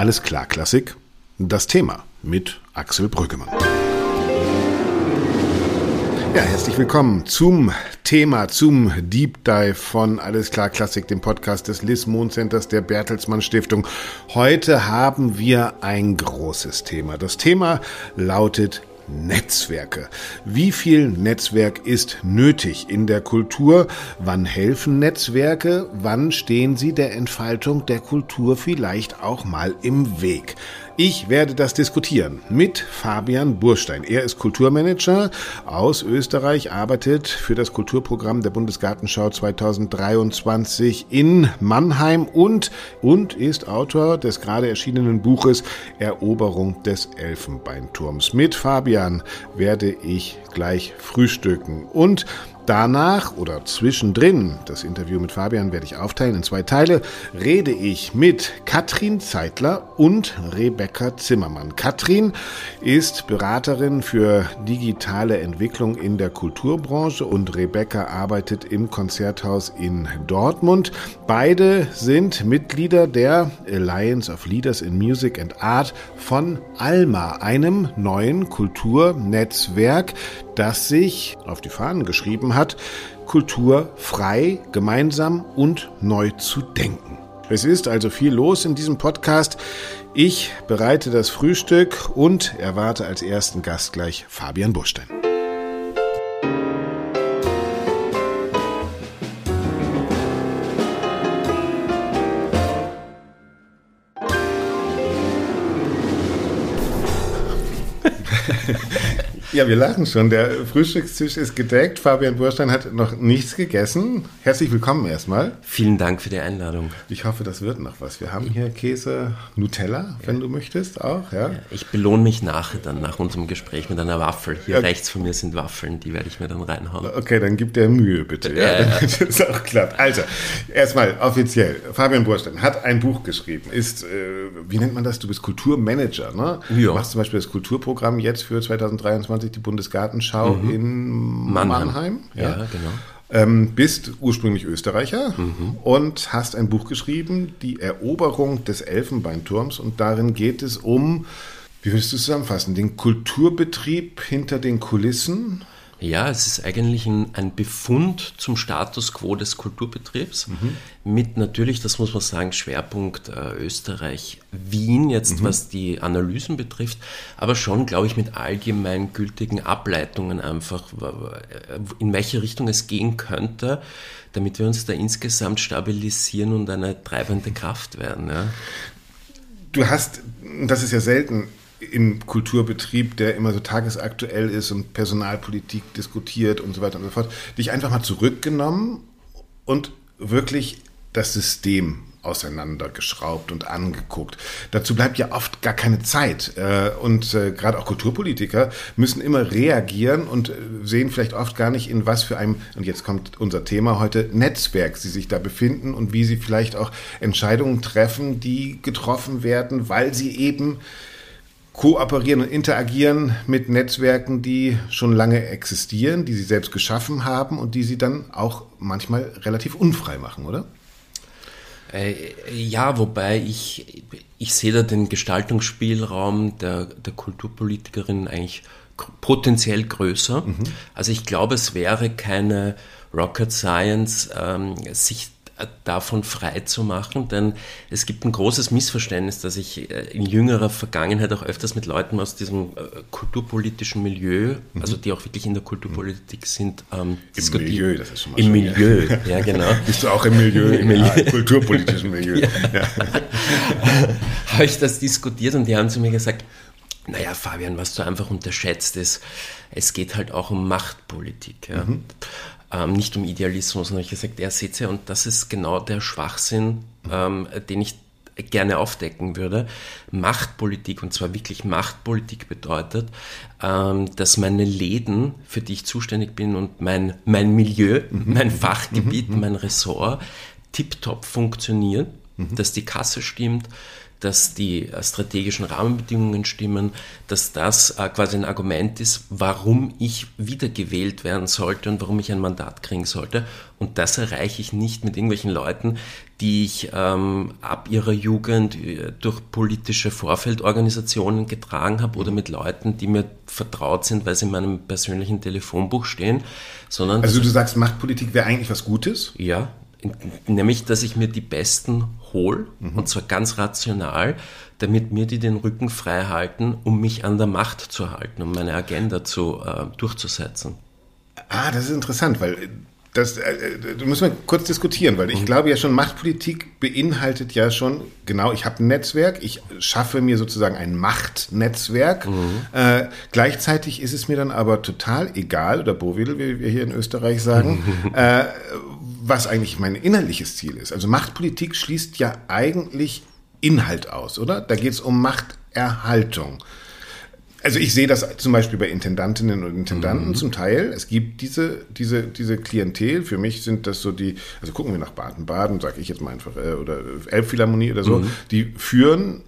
Alles klar, Klassik. Das Thema mit Axel Brüggemann. Ja, herzlich willkommen zum Thema, zum Deep Dive von Alles klar Klassik, dem Podcast des Liz Mohn Centers der Bertelsmann Stiftung. Heute haben wir ein großes Thema. Das Thema lautet Netzwerke. Wie viel Netzwerk ist nötig in der Kultur? Wann helfen Netzwerke? Wann stehen sie der Entfaltung der Kultur vielleicht auch mal im Weg? Ich werde das diskutieren mit Fabian Burstein. Er ist Kulturmanager aus Österreich, arbeitet für das Kulturprogramm der Bundesgartenschau 2023 in Mannheim und, und ist Autor des gerade erschienenen Buches Eroberung des Elfenbeinturms. Mit Fabian werde ich gleich frühstücken und Danach oder zwischendrin, das Interview mit Fabian werde ich aufteilen in zwei Teile, rede ich mit Katrin Zeitler und Rebecca Zimmermann. Katrin ist Beraterin für digitale Entwicklung in der Kulturbranche und Rebecca arbeitet im Konzerthaus in Dortmund. Beide sind Mitglieder der Alliance of Leaders in Music and Art von ALMA, einem neuen Kulturnetzwerk, das sich auf die Fahnen geschrieben hat, Kultur frei, gemeinsam und neu zu denken. Es ist also viel los in diesem Podcast. Ich bereite das Frühstück und erwarte als ersten Gast gleich Fabian Burstein. Ja, wir lachen schon. Der Frühstückstisch ist gedeckt. Fabian Burstein hat noch nichts gegessen. Herzlich willkommen erstmal. Vielen Dank für die Einladung. Ich hoffe, das wird noch was. Wir haben hier Käse, Nutella, wenn ja. du möchtest, auch. Ja? ja ich belohne mich nachher dann, nach unserem Gespräch mit einer Waffel. Hier okay. rechts von mir sind Waffeln, die werde ich mir dann reinhauen. Okay, dann gib dir Mühe, bitte. Ja, ja, damit es auch klappt. Also, erstmal offiziell. Fabian Burstein hat ein Buch geschrieben. Ist, äh, wie nennt man das? Du bist Kulturmanager, ne? Ja. Du machst zum Beispiel das Kulturprogramm jetzt für 2023 2021 die Bundesgartenschau mhm. in Mannheim. Mannheim ja. ja, genau. Ähm, bist ursprünglich Österreicher mhm. und hast ein Buch geschrieben, Die Eroberung des Elfenbeinturms. Und darin geht es um, wie würdest du es zusammenfassen, den Kulturbetrieb hinter den Kulissen ja, es ist eigentlich ein, ein Befund zum Status quo des Kulturbetriebs mhm. mit natürlich, das muss man sagen, Schwerpunkt äh, Österreich, Wien jetzt, mhm. was die Analysen betrifft, aber schon, glaube ich, mit allgemeingültigen Ableitungen einfach, in welche Richtung es gehen könnte, damit wir uns da insgesamt stabilisieren und eine treibende Kraft werden. Ja. Du hast, das ist ja selten, im Kulturbetrieb, der immer so tagesaktuell ist und Personalpolitik diskutiert und so weiter und so fort, dich einfach mal zurückgenommen und wirklich das System auseinandergeschraubt und angeguckt. Dazu bleibt ja oft gar keine Zeit. Äh, und äh, gerade auch Kulturpolitiker müssen immer reagieren und äh, sehen vielleicht oft gar nicht, in was für einem, und jetzt kommt unser Thema heute, Netzwerk sie sich da befinden und wie sie vielleicht auch Entscheidungen treffen, die getroffen werden, weil sie eben kooperieren und interagieren mit Netzwerken, die schon lange existieren, die sie selbst geschaffen haben und die sie dann auch manchmal relativ unfrei machen, oder? Äh, ja, wobei ich, ich sehe da den Gestaltungsspielraum der, der Kulturpolitikerin eigentlich potenziell größer. Mhm. Also ich glaube, es wäre keine Rocket Science, ähm, sich davon frei zu machen, denn es gibt ein großes Missverständnis, das ich äh, in jüngerer Vergangenheit auch öfters mit Leuten aus diesem äh, kulturpolitischen Milieu, mhm. also die auch wirklich in der Kulturpolitik sind, ähm, Im Milieu, das ist schon mal Im Milieu, ja genau. Bist du auch im Milieu, im Milieu. Ja, kulturpolitischen Milieu. Ja. Ja. Habe ich das diskutiert und die haben zu mir gesagt, naja, Fabian, was du einfach unterschätzt ist, es geht halt auch um Machtpolitik. Ja. Mhm ähm, nicht um Idealismus, sondern ich gesagt, er sieht ja, und das ist genau der Schwachsinn, ähm, den ich gerne aufdecken würde. Machtpolitik, und zwar wirklich Machtpolitik bedeutet, ähm, dass meine Läden, für die ich zuständig bin und mein, mein Milieu, mhm. mein Fachgebiet, mhm. mein Ressort tiptop funktionieren, mhm. dass die Kasse stimmt, dass die äh, strategischen Rahmenbedingungen stimmen, dass das äh, quasi ein Argument ist, warum ich wiedergewählt werden sollte und warum ich ein Mandat kriegen sollte. Und das erreiche ich nicht mit irgendwelchen Leuten, die ich ähm, ab ihrer Jugend äh, durch politische Vorfeldorganisationen getragen habe oder mit Leuten, die mir vertraut sind, weil sie in meinem persönlichen Telefonbuch stehen, sondern also du sagst, Machtpolitik wäre eigentlich was Gutes? Ja, nämlich, dass ich mir die Besten hole, mhm. und zwar ganz rational, damit mir die den Rücken frei halten, um mich an der Macht zu halten, um meine Agenda zu, äh, durchzusetzen. Ah, das ist interessant, weil das, äh, da müssen wir kurz diskutieren, weil ich mhm. glaube ja schon, Machtpolitik beinhaltet ja schon, genau, ich habe ein Netzwerk, ich schaffe mir sozusagen ein Machtnetzwerk. Mhm. Äh, gleichzeitig ist es mir dann aber total egal, oder Bovil, wie wir hier in Österreich sagen, äh, was eigentlich mein innerliches Ziel ist. Also Machtpolitik schließt ja eigentlich Inhalt aus, oder? Da geht es um Machterhaltung. Also ich sehe das zum Beispiel bei Intendantinnen und Intendanten mhm. zum Teil. Es gibt diese, diese, diese Klientel. Für mich sind das so die, also gucken wir nach Baden-Baden, sage ich jetzt mal einfach, äh, oder Elbphilharmonie oder so, mhm. die führen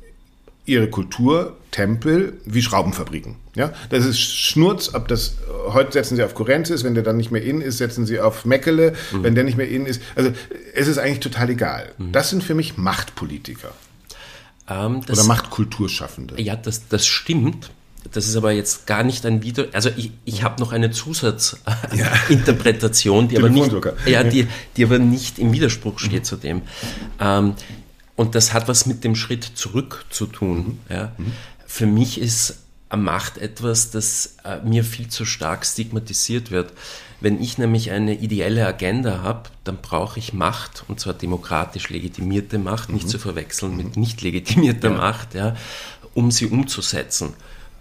ihre Kulturtempel wie Schraubenfabriken. Ja, das ist Schnurz, ob das heute setzen sie auf Kurrenzis, wenn der dann nicht mehr in ist, setzen sie auf Meckele, mhm. wenn der nicht mehr in ist. Also es ist eigentlich total egal. Mhm. Das sind für mich Machtpolitiker. Ähm, das, Oder Machtkulturschaffende. Ja, das, das stimmt. Das ist aber jetzt gar nicht ein Video. Also ich, ich habe noch eine Zusatzinterpretation, ja. die, aber nicht, ja, die, die aber nicht im Widerspruch steht mhm. zu dem. Ähm, und das hat was mit dem Schritt zurück zu tun. Mhm. Ja. Mhm. Für mich ist Macht etwas, das äh, mir viel zu stark stigmatisiert wird. Wenn ich nämlich eine ideelle Agenda habe, dann brauche ich Macht, und zwar demokratisch legitimierte Macht, mhm. nicht zu verwechseln mit mhm. nicht legitimierter. Macht, ja, um sie umzusetzen.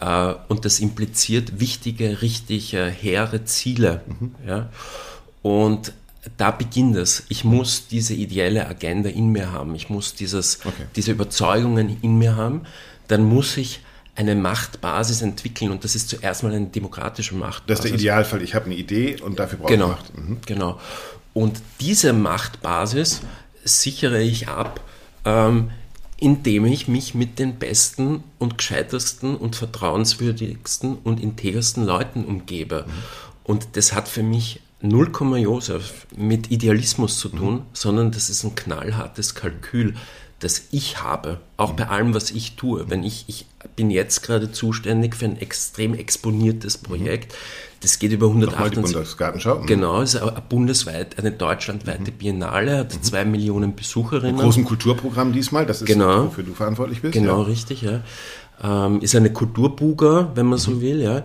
Äh, und das impliziert wichtige, richtige, hehre Ziele. Mhm. Ja. Und da beginnt es. Ich muss diese ideelle Agenda in mir haben. Ich muss dieses, okay. diese Überzeugungen in mir haben. Dann muss ich eine Machtbasis entwickeln und das ist zuerst mal eine demokratische Machtbasis. Das ist der Idealfall. Ich habe eine Idee und dafür brauche genau, ich Macht. Mhm. Genau. Und diese Machtbasis sichere ich ab, ähm, indem ich mich mit den besten und gescheitersten und vertrauenswürdigsten und integersten Leuten umgebe. Mhm. Und das hat für mich 0, Josef mit Idealismus zu tun, mhm. sondern das ist ein knallhartes Kalkül, das ich habe, auch mhm. bei allem, was ich tue. Wenn ich, ich bin jetzt gerade zuständig für ein extrem exponiertes mhm. Projekt, das geht über 178. Bundesgartenschau. Mhm. Genau, es ist eine bundesweit, eine deutschlandweite mhm. Biennale, hat mhm. zwei Millionen Besucherinnen. Ein großes Kulturprogramm diesmal, das ist genau, wofür du verantwortlich bist. Genau, ja. richtig, ja. Ähm, ist eine Kulturbuga, wenn man mhm. so will, ja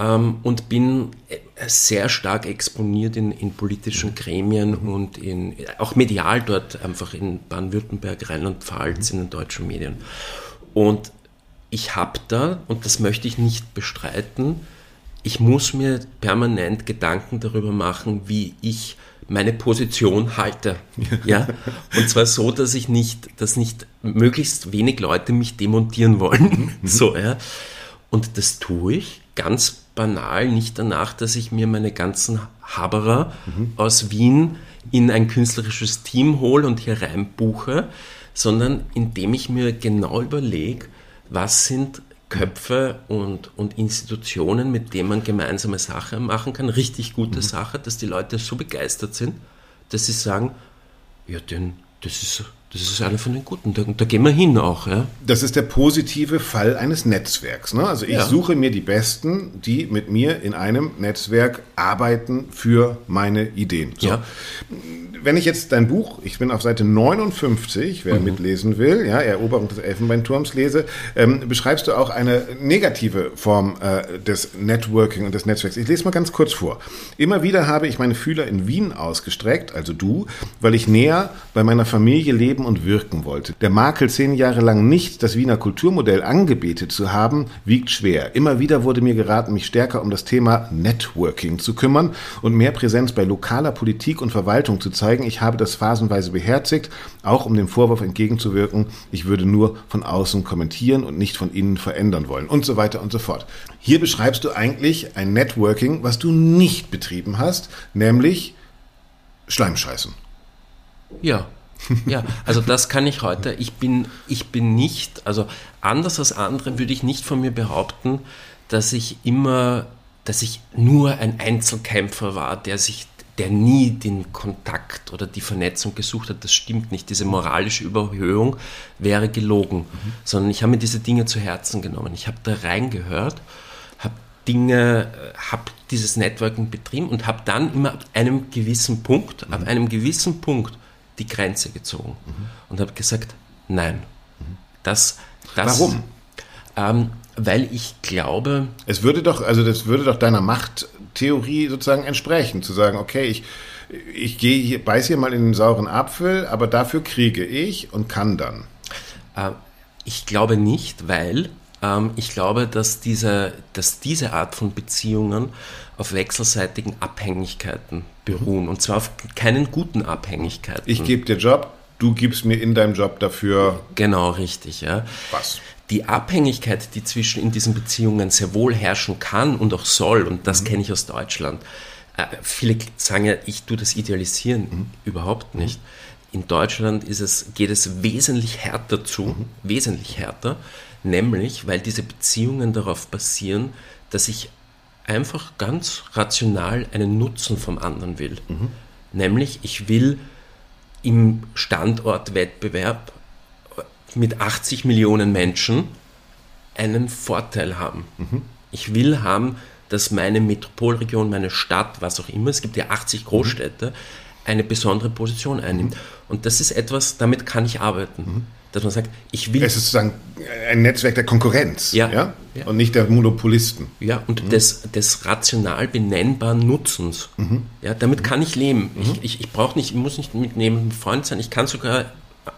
ähm, und bin äh, sehr stark exponiert in, in politischen Gremien mhm. und in, auch medial dort, einfach in Baden-Württemberg, Rheinland-Pfalz, in den deutschen Medien. Und ich habe da, und das möchte ich nicht bestreiten, ich muss mir permanent Gedanken darüber machen, wie ich meine Position halte. Ja? Und zwar so, dass ich nicht, dass nicht möglichst wenig Leute mich demontieren wollen. Mhm. So, ja. Und das tue ich ganz banal nicht danach, dass ich mir meine ganzen Haberer mhm. aus Wien in ein künstlerisches Team hole und hier reinbuche, sondern indem ich mir genau überlege, was sind Köpfe und, und Institutionen, mit denen man gemeinsame Sache machen kann, richtig gute mhm. Sache, dass die Leute so begeistert sind, dass sie sagen, ja, denn das ist das ist einer von den guten. Da, da, gehen wir hin auch. Ja? Das ist der positive Fall eines Netzwerks. Ne? Also ich ja. suche mir die Besten, die mit mir in einem Netzwerk arbeiten für meine Ideen. So. Ja wenn ich jetzt dein Buch, ich bin auf Seite 59, wer mhm. mitlesen will, ja, Eroberung des Elfenbeinturms lese, ähm, beschreibst du auch eine negative Form äh, des Networking und des Netzwerks. Ich lese mal ganz kurz vor. Immer wieder habe ich meine Fühler in Wien ausgestreckt, also du, weil ich näher bei meiner Familie leben und wirken wollte. Der Makel, zehn Jahre lang nicht das Wiener Kulturmodell angebetet zu haben, wiegt schwer. Immer wieder wurde mir geraten, mich stärker um das Thema Networking zu kümmern und mehr Präsenz bei lokaler Politik und Verwaltung zu zeigen zeigen, ich habe das phasenweise beherzigt, auch um dem Vorwurf entgegenzuwirken, ich würde nur von außen kommentieren und nicht von innen verändern wollen und so weiter und so fort. Hier beschreibst du eigentlich ein Networking, was du nicht betrieben hast, nämlich Schleimscheißen. Ja. Ja, also das kann ich heute. Ich bin, ich bin nicht, also anders als andere würde ich nicht von mir behaupten, dass ich immer, dass ich nur ein Einzelkämpfer war, der sich der nie den Kontakt oder die Vernetzung gesucht hat, das stimmt nicht. Diese moralische Überhöhung wäre gelogen, mhm. sondern ich habe mir diese Dinge zu Herzen genommen. Ich habe da reingehört, habe Dinge, habe dieses Networking betrieben und habe dann immer ab einem gewissen Punkt, mhm. ab einem gewissen Punkt die Grenze gezogen mhm. und habe gesagt, nein. Mhm. Das, das, Warum? Ähm, weil ich glaube. Es würde doch, also das würde doch deiner Machttheorie sozusagen entsprechen, zu sagen, okay, ich, ich gehe hier, beiß hier mal in den sauren Apfel, aber dafür kriege ich und kann dann. Äh, ich glaube nicht, weil ähm, ich glaube, dass diese, dass diese Art von Beziehungen auf wechselseitigen Abhängigkeiten beruhen. Mhm. Und zwar auf keinen guten Abhängigkeiten. Ich gebe dir Job, du gibst mir in deinem Job dafür. Genau, richtig, ja. Was? die Abhängigkeit, die zwischen in diesen Beziehungen sehr wohl herrschen kann und auch soll, und das mhm. kenne ich aus Deutschland. Äh, viele sagen ja, ich tue das idealisieren, mhm. überhaupt nicht. Mhm. In Deutschland ist es, geht es wesentlich härter zu, mhm. wesentlich härter, nämlich weil diese Beziehungen darauf basieren, dass ich einfach ganz rational einen Nutzen vom anderen will. Mhm. Nämlich, ich will im Standortwettbewerb mit 80 Millionen Menschen einen Vorteil haben. Mhm. Ich will haben, dass meine Metropolregion, meine Stadt, was auch immer, es gibt ja 80 Großstädte, eine besondere Position einnimmt. Mhm. Und das ist etwas, damit kann ich arbeiten. Mhm. Dass man sagt, ich will. Es ist sozusagen ein Netzwerk der Konkurrenz ja, ja? ja. und nicht der Monopolisten. Ja, und mhm. des, des rational benennbaren Nutzens. Mhm. Ja, damit kann ich leben. Ich, mhm. ich, ich brauche nicht, ich muss nicht mit jedem Freund sein. Ich kann sogar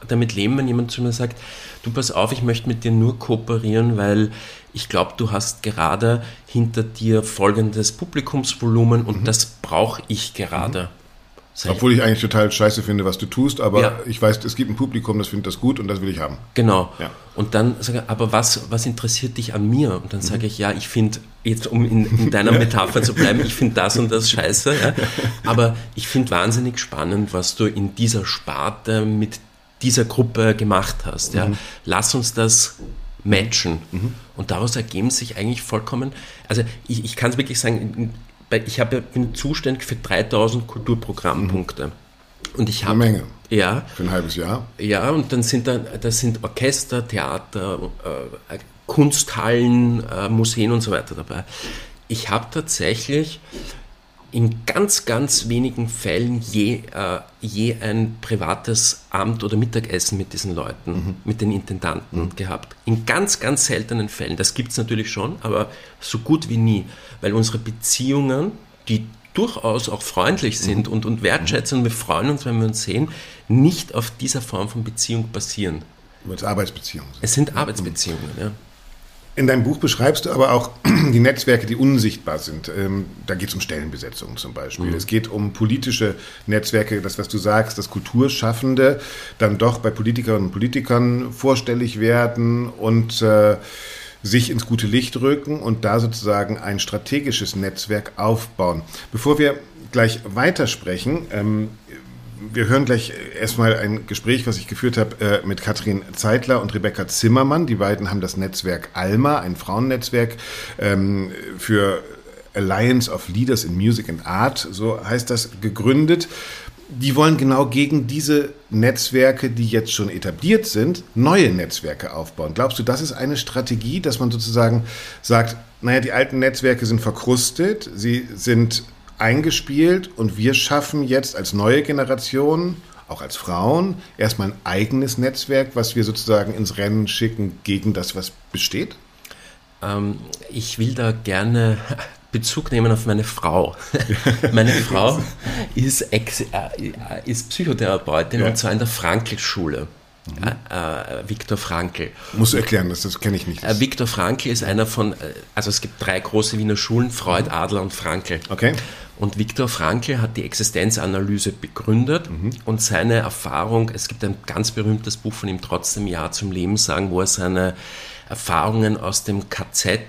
damit leben, wenn jemand zu mir sagt, du pass auf, ich möchte mit dir nur kooperieren, weil ich glaube, du hast gerade hinter dir folgendes Publikumsvolumen und mhm. das brauche ich gerade. Mhm. Obwohl ich eigentlich total scheiße finde, was du tust, aber ja. ich weiß, es gibt ein Publikum, das findet das gut und das will ich haben. Genau. Ja. Und dann sage ich, aber was, was interessiert dich an mir? Und dann mhm. sage ich, ja, ich finde, jetzt um in, in deiner Metapher zu bleiben, ich finde das und das scheiße. Ja. Aber ich finde wahnsinnig spannend, was du in dieser Sparte mit dieser Gruppe gemacht hast. Ja. Mhm. Lass uns das matchen. Mhm. Und daraus ergeben sich eigentlich vollkommen, also ich, ich kann es wirklich sagen, ich habe, bin zuständig für 3000 Kulturprogrammpunkte. Mhm. Und ich habe. Eine Menge. Ja. Für ein halbes Jahr. Ja, und dann sind da, das sind Orchester, Theater, äh, Kunsthallen, äh, Museen und so weiter dabei. Ich habe tatsächlich in ganz, ganz wenigen Fällen je, äh, je ein privates Amt oder Mittagessen mit diesen Leuten, mhm. mit den Intendanten mhm. gehabt. In ganz, ganz seltenen Fällen. Das gibt es natürlich schon, aber so gut wie nie. Weil unsere Beziehungen, die durchaus auch freundlich sind mhm. und, und wertschätzen und wir freuen uns, wenn wir uns sehen, nicht auf dieser Form von Beziehung basieren. Weil es Arbeitsbeziehungen sind. Es sind Arbeitsbeziehungen, ja. In deinem Buch beschreibst du aber auch die Netzwerke, die unsichtbar sind. Ähm, da geht es um Stellenbesetzung zum Beispiel. Mhm. Es geht um politische Netzwerke, das, was du sagst, dass Kulturschaffende dann doch bei Politikerinnen und Politikern vorstellig werden und äh, sich ins gute Licht rücken und da sozusagen ein strategisches Netzwerk aufbauen. Bevor wir gleich weitersprechen, ähm, wir hören gleich erstmal ein Gespräch, was ich geführt habe äh, mit Katrin Zeitler und Rebecca Zimmermann. Die beiden haben das Netzwerk ALMA, ein Frauennetzwerk ähm, für Alliance of Leaders in Music and Art, so heißt das, gegründet. Die wollen genau gegen diese Netzwerke, die jetzt schon etabliert sind, neue Netzwerke aufbauen. Glaubst du, das ist eine Strategie, dass man sozusagen sagt, naja, die alten Netzwerke sind verkrustet, sie sind eingespielt und wir schaffen jetzt als neue Generation, auch als Frauen, erstmal ein eigenes Netzwerk, was wir sozusagen ins Rennen schicken gegen das, was besteht? Ähm, ich will da gerne Bezug nehmen auf meine Frau. meine Frau ist, Ex äh, ist Psychotherapeutin ja. und zwar in der Frankl-Schule. Mhm. Äh, Viktor Frankl. Musst du erklären, das, das kenne ich nicht. Äh, Viktor Frankl ist einer von, äh, also es gibt drei große Wiener Schulen, Freud. Adler und Frankl. Okay. Und Viktor Frankl hat die Existenzanalyse begründet mhm. und seine Erfahrung, es gibt ein ganz berühmtes Buch von ihm, Trotzdem Ja zum Leben sagen, wo er seine Erfahrungen aus dem KZ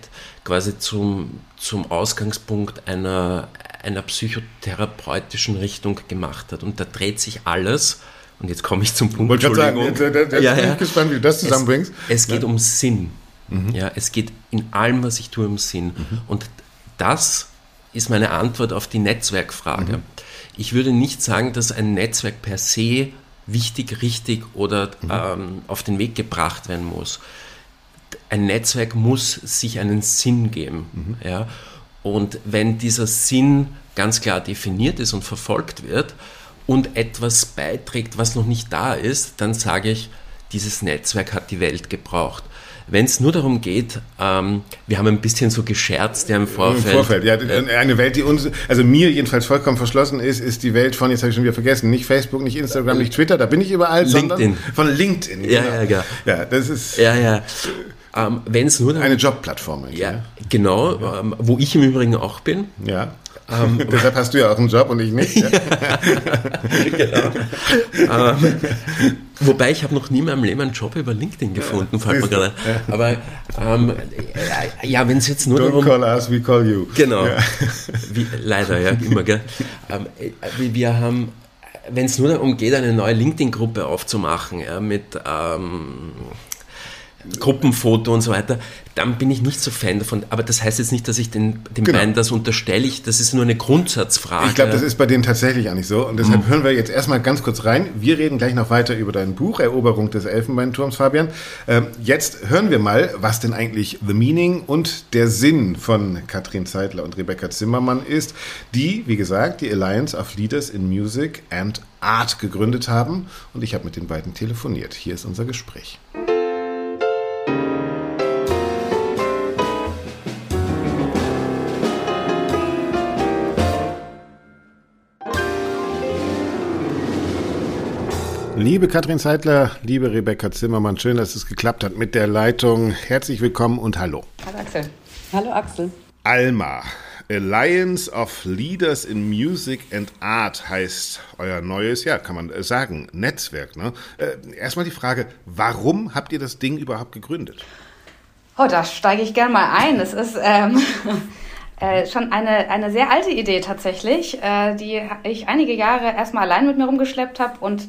quasi zum, zum Ausgangspunkt einer, einer psychotherapeutischen Richtung gemacht hat. Und da dreht sich alles und jetzt komme ich zum Punkt. Wollte Entschuldigung. Sagen, jetzt, jetzt ja, bin ich gespannt, wie du das zusammenbringst. Es, es geht ja. um Sinn. Mhm. Ja, es geht in allem, was ich tue, um Sinn. Mhm. Und das ist meine Antwort auf die Netzwerkfrage. Mhm. Ich würde nicht sagen, dass ein Netzwerk per se wichtig, richtig oder mhm. ähm, auf den Weg gebracht werden muss. Ein Netzwerk muss sich einen Sinn geben. Mhm. Ja? Und wenn dieser Sinn ganz klar definiert ist und verfolgt wird und etwas beiträgt, was noch nicht da ist, dann sage ich, dieses Netzwerk hat die Welt gebraucht. Wenn es nur darum geht, ähm, wir haben ein bisschen so gescherzt ja im Vorfeld. Im Vorfeld, ja. Äh, eine Welt, die uns, also mir jedenfalls vollkommen verschlossen ist, ist die Welt von, jetzt habe ich schon wieder vergessen, nicht Facebook, nicht Instagram, nicht Twitter, da bin ich überall, LinkedIn. von LinkedIn. Ja, genau. ja, ja. Ja, das ist. Ja, ja. Ähm, Wenn es nur eine Jobplattform. Ja, ja, genau. Ähm, wo ich im Übrigen auch bin. Ja. Ähm, Deshalb hast du ja auch einen Job und ich nicht. Ja? genau. ähm, wobei ich habe noch nie in meinem Leben einen Job über LinkedIn gefunden, fällt mir gerade. Aber ähm, ja, wenn es jetzt nur Don't darum... call us, we call you. Genau. Ja. Wie, leider, ja, immer, gell. Ähm, äh, wir haben wenn es nur darum geht, eine neue LinkedIn-Gruppe aufzumachen, ja, mit ähm, Gruppenfoto und so weiter, dann bin ich nicht so Fan davon. Aber das heißt jetzt nicht, dass ich den, den genau. beiden das unterstelle. Ich, das ist nur eine Grundsatzfrage. Ich glaube, das ist bei denen tatsächlich auch nicht so. Und deshalb mhm. hören wir jetzt erstmal ganz kurz rein. Wir reden gleich noch weiter über dein Buch, Eroberung des Elfenbeinturms, Fabian. Ähm, jetzt hören wir mal, was denn eigentlich The Meaning und der Sinn von Katrin Zeitler und Rebecca Zimmermann ist, die, wie gesagt, die Alliance of Leaders in Music and Art gegründet haben. Und ich habe mit den beiden telefoniert. Hier ist unser Gespräch. Liebe Katrin Zeitler, liebe Rebecca Zimmermann, schön, dass es geklappt hat mit der Leitung. Herzlich willkommen und hallo. Hallo Axel. Hallo Axel. Alma, Alliance of Leaders in Music and Art heißt euer neues, ja, kann man sagen, Netzwerk. Ne? Äh, erstmal die Frage, warum habt ihr das Ding überhaupt gegründet? Oh, da steige ich gern mal ein. Es ist ähm, äh, schon eine, eine sehr alte Idee tatsächlich, äh, die ich einige Jahre erstmal allein mit mir rumgeschleppt habe und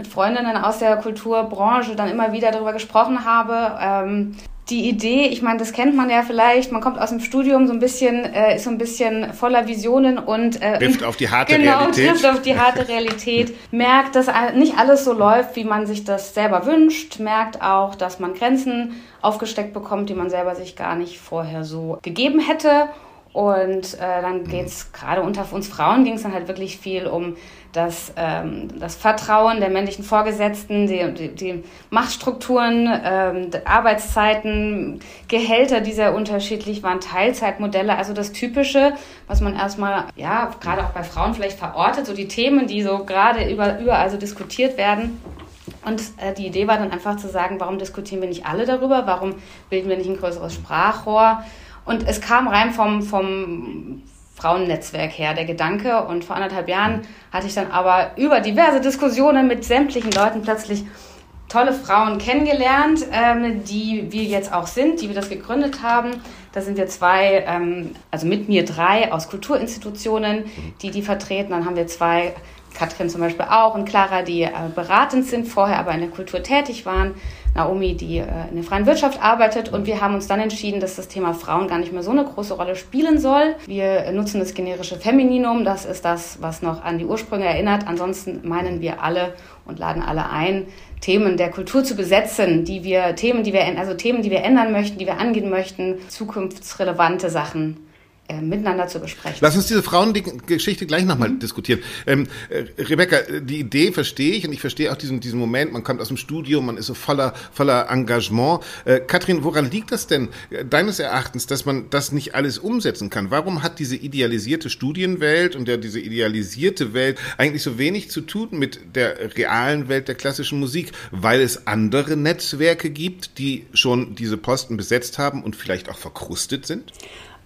mit Freundinnen aus der Kulturbranche dann immer wieder darüber gesprochen habe. Ähm, die Idee, ich meine, das kennt man ja vielleicht, man kommt aus dem Studium so ein bisschen, äh, ist so ein bisschen voller Visionen und äh, trifft auf die harte genau, Realität. trifft auf die harte Realität, merkt, dass nicht alles so läuft, wie man sich das selber wünscht, merkt auch, dass man Grenzen aufgesteckt bekommt, die man selber sich gar nicht vorher so gegeben hätte. Und äh, dann geht's gerade unter uns Frauen ging es dann halt wirklich viel um das, ähm, das Vertrauen der männlichen Vorgesetzten, die, die, die Machtstrukturen, ähm, Arbeitszeiten, Gehälter, die sehr unterschiedlich waren, Teilzeitmodelle, also das Typische, was man erstmal, ja, gerade auch bei Frauen vielleicht verortet, so die Themen, die so gerade über, überall so diskutiert werden. Und äh, die Idee war dann einfach zu sagen, warum diskutieren wir nicht alle darüber? Warum bilden wir nicht ein größeres Sprachrohr? Und es kam rein vom, vom Frauennetzwerk her, der Gedanke. Und vor anderthalb Jahren hatte ich dann aber über diverse Diskussionen mit sämtlichen Leuten plötzlich tolle Frauen kennengelernt, ähm, die wir jetzt auch sind, die wir das gegründet haben. Da sind wir zwei, ähm, also mit mir drei aus Kulturinstitutionen, die die vertreten. Dann haben wir zwei, Katrin zum Beispiel auch und Clara, die äh, beratend sind, vorher aber in der Kultur tätig waren. Naomi, die äh, in der freien Wirtschaft arbeitet. Und wir haben uns dann entschieden, dass das Thema Frauen gar nicht mehr so eine große Rolle spielen soll. Wir nutzen das generische Femininum. Das ist das, was noch an die Ursprünge erinnert. Ansonsten meinen wir alle und laden alle ein, Themen der Kultur zu besetzen, die wir, Themen, die wir, also Themen, die wir ändern möchten, die wir angehen möchten, zukunftsrelevante Sachen miteinander zu besprechen. Lass uns diese Frauengeschichte gleich nochmal mhm. diskutieren. Ähm, äh, Rebecca, die Idee verstehe ich und ich verstehe auch diesen, diesen Moment, man kommt aus dem Studium, man ist so voller, voller Engagement. Äh, Katrin, woran liegt das denn äh, deines Erachtens, dass man das nicht alles umsetzen kann? Warum hat diese idealisierte Studienwelt und ja diese idealisierte Welt eigentlich so wenig zu tun mit der realen Welt der klassischen Musik? Weil es andere Netzwerke gibt, die schon diese Posten besetzt haben und vielleicht auch verkrustet sind?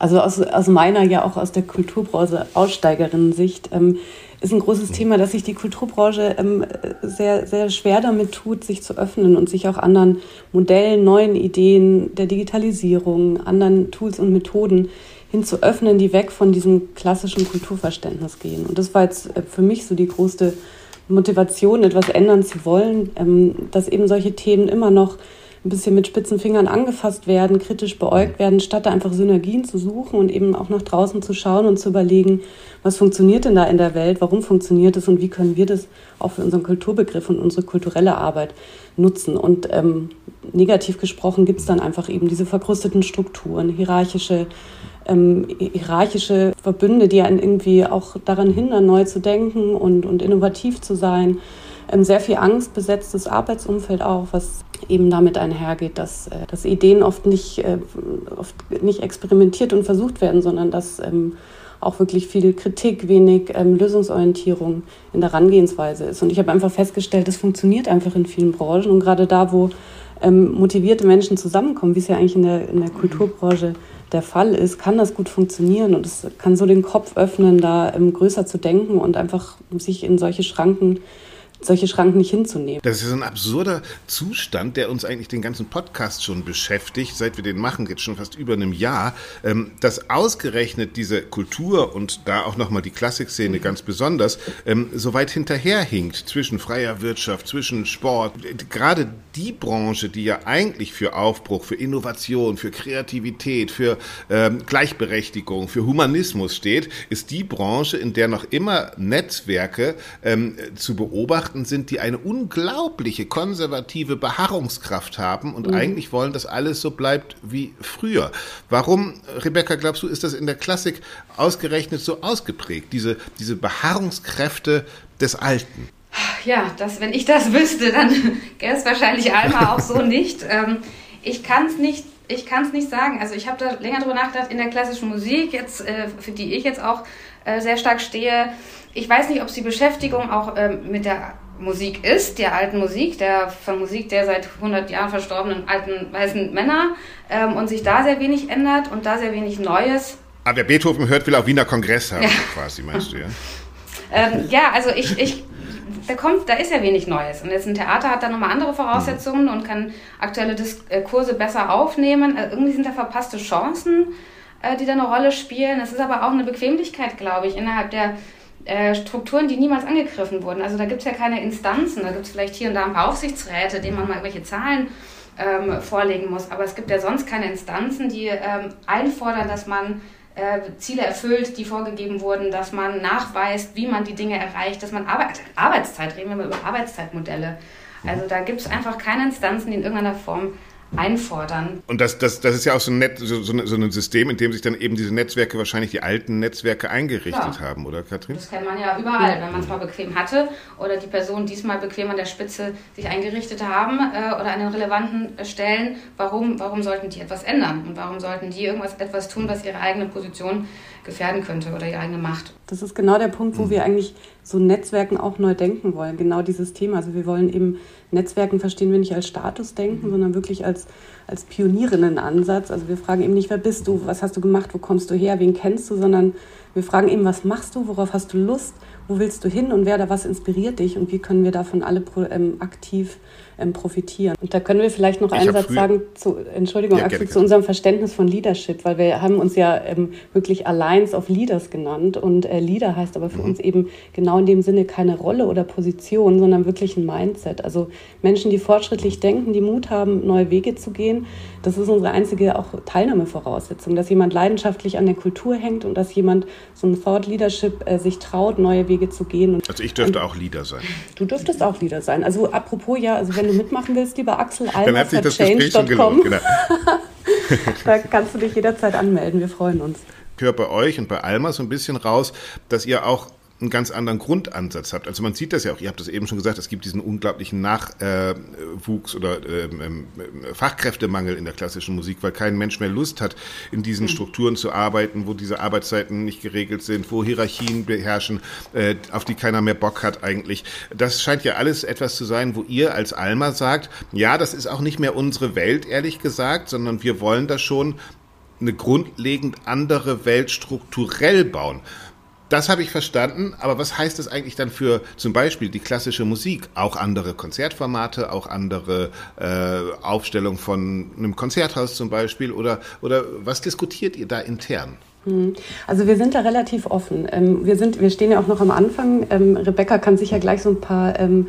Also aus, aus meiner, ja auch aus der Kulturbranche Aussteigerinnen-Sicht, ähm, ist ein großes Thema, dass sich die Kulturbranche ähm, sehr, sehr schwer damit tut, sich zu öffnen und sich auch anderen Modellen, neuen Ideen der Digitalisierung, anderen Tools und Methoden hin zu öffnen, die weg von diesem klassischen Kulturverständnis gehen. Und das war jetzt äh, für mich so die größte Motivation, etwas ändern zu wollen, ähm, dass eben solche Themen immer noch ein bisschen mit spitzen Fingern angefasst werden, kritisch beäugt werden, statt da einfach Synergien zu suchen und eben auch nach draußen zu schauen und zu überlegen, was funktioniert denn da in der Welt, warum funktioniert es und wie können wir das auch für unseren Kulturbegriff und unsere kulturelle Arbeit nutzen. Und ähm, negativ gesprochen gibt es dann einfach eben diese verkrusteten Strukturen, hierarchische ähm, hierarchische Verbünde, die einen irgendwie auch daran hindern, neu zu denken und, und innovativ zu sein. Sehr viel angstbesetztes Arbeitsumfeld auch, was eben damit einhergeht, dass, äh, dass Ideen oft nicht, äh, oft nicht experimentiert und versucht werden, sondern dass ähm, auch wirklich viel Kritik, wenig ähm, Lösungsorientierung in der Herangehensweise ist. Und ich habe einfach festgestellt, das funktioniert einfach in vielen Branchen. Und gerade da, wo ähm, motivierte Menschen zusammenkommen, wie es ja eigentlich in der, in der Kulturbranche der Fall ist, kann das gut funktionieren und es kann so den Kopf öffnen, da größer zu denken und einfach sich in solche Schranken solche Schranken nicht hinzunehmen. Das ist ein absurder Zustand, der uns eigentlich den ganzen Podcast schon beschäftigt, seit wir den machen, jetzt schon fast über einem Jahr, ähm, dass ausgerechnet diese Kultur und da auch nochmal die Klassikszene ganz besonders ähm, so weit hinterherhinkt zwischen freier Wirtschaft, zwischen Sport. Gerade die Branche, die ja eigentlich für Aufbruch, für Innovation, für Kreativität, für ähm, Gleichberechtigung, für Humanismus steht, ist die Branche, in der noch immer Netzwerke zu beobachten beobachten sind, die eine unglaubliche konservative Beharrungskraft haben und mhm. eigentlich wollen, dass alles so bleibt wie früher. Warum, Rebecca, glaubst du, ist das in der Klassik ausgerechnet so ausgeprägt, diese, diese Beharrungskräfte des Alten? Ja, das, wenn ich das wüsste, dann gäbe es wahrscheinlich Alma auch so nicht. Ähm, ich kann es nicht ich kann es nicht sagen. Also ich habe da länger drüber nachgedacht in der klassischen Musik, jetzt, äh, für die ich jetzt auch äh, sehr stark stehe. Ich weiß nicht, ob es die Beschäftigung auch ähm, mit der Musik ist, der alten Musik, der von Musik der seit 100 Jahren verstorbenen alten weißen Männer ähm, und sich da sehr wenig ändert und da sehr wenig Neues. Aber wer Beethoven hört, will auch Wiener Kongress haben, ja. quasi, meinst du, ja? ähm, ja, also ich, ich, da kommt, da ist ja wenig Neues. Und jetzt ein Theater hat da nochmal andere Voraussetzungen und kann aktuelle Diskurse besser aufnehmen. Also irgendwie sind da verpasste Chancen, äh, die da eine Rolle spielen. Es ist aber auch eine Bequemlichkeit, glaube ich, innerhalb der äh, Strukturen, die niemals angegriffen wurden. Also da gibt es ja keine Instanzen, da gibt es vielleicht hier und da ein paar Aufsichtsräte, denen man mal irgendwelche Zahlen ähm, vorlegen muss. Aber es gibt ja sonst keine Instanzen, die ähm, einfordern, dass man äh, Ziele erfüllt, die vorgegeben wurden, dass man nachweist, wie man die Dinge erreicht, dass man Arbeit, Arbeitszeit, reden wir mal über Arbeitszeitmodelle. Also da gibt es einfach keine Instanzen, die in irgendeiner Form einfordern. Und das, das, das ist ja auch so ein, Net, so, so, ein System, in dem sich dann eben diese Netzwerke wahrscheinlich die alten Netzwerke eingerichtet Klar. haben, oder Katrin? Das kennt man ja überall, wenn man es mal bequem hatte oder die Personen diesmal bequem an der Spitze sich eingerichtet haben äh, oder an den relevanten Stellen. Warum, warum sollten die etwas ändern und warum sollten die irgendwas etwas tun, was ihre eigene Position gefährden könnte oder ihre eigene Macht? Das ist genau der Punkt, wo mhm. wir eigentlich so Netzwerken auch neu denken wollen. Genau dieses Thema. Also wir wollen eben Netzwerken verstehen wir nicht als Statusdenken, sondern wirklich als, als Pionierinnenansatz. Also wir fragen eben nicht, wer bist du, was hast du gemacht, wo kommst du her, wen kennst du, sondern wir fragen eben, was machst du, worauf hast du Lust, wo willst du hin? Und wer da was inspiriert dich? Und wie können wir davon alle ähm, aktiv ähm, profitieren. Und da können wir vielleicht noch einen Satz sagen zu, Entschuldigung, ja, Axel, zu unserem Verständnis von Leadership, weil wir haben uns ja ähm, wirklich Alliance of Leaders genannt und äh, Leader heißt aber für mhm. uns eben genau in dem Sinne keine Rolle oder Position, sondern wirklich ein Mindset. Also Menschen, die fortschrittlich denken, die Mut haben, neue Wege zu gehen. Das ist unsere einzige auch Teilnahmevoraussetzung, dass jemand leidenschaftlich an der Kultur hängt und dass jemand so ein Thought Leadership äh, sich traut, neue Wege zu gehen. Und, also ich dürfte und, auch Leader sein. Du dürftest auch Leader sein. Also apropos ja, also wenn du mitmachen willst, lieber Axel, Dann hat sich das Gespräch schon gelohnt. Genau. da kannst du dich jederzeit anmelden. Wir freuen uns. Ich höre bei euch und bei Alma so ein bisschen raus, dass ihr auch einen ganz anderen Grundansatz habt. Also man sieht das ja auch, ihr habt das eben schon gesagt, es gibt diesen unglaublichen Nachwuchs oder ähm, ähm, Fachkräftemangel in der klassischen Musik, weil kein Mensch mehr Lust hat, in diesen mhm. Strukturen zu arbeiten, wo diese Arbeitszeiten nicht geregelt sind, wo Hierarchien beherrschen, äh, auf die keiner mehr Bock hat eigentlich. Das scheint ja alles etwas zu sein, wo ihr als Alma sagt, ja, das ist auch nicht mehr unsere Welt, ehrlich gesagt, sondern wir wollen da schon eine grundlegend andere Welt strukturell bauen. Das habe ich verstanden, aber was heißt das eigentlich dann für zum Beispiel die klassische Musik? Auch andere Konzertformate, auch andere äh, Aufstellung von einem Konzerthaus zum Beispiel oder, oder was diskutiert ihr da intern? Hm. Also wir sind da relativ offen. Ähm, wir, sind, wir stehen ja auch noch am Anfang. Ähm, Rebecca kann sicher gleich so ein paar ähm,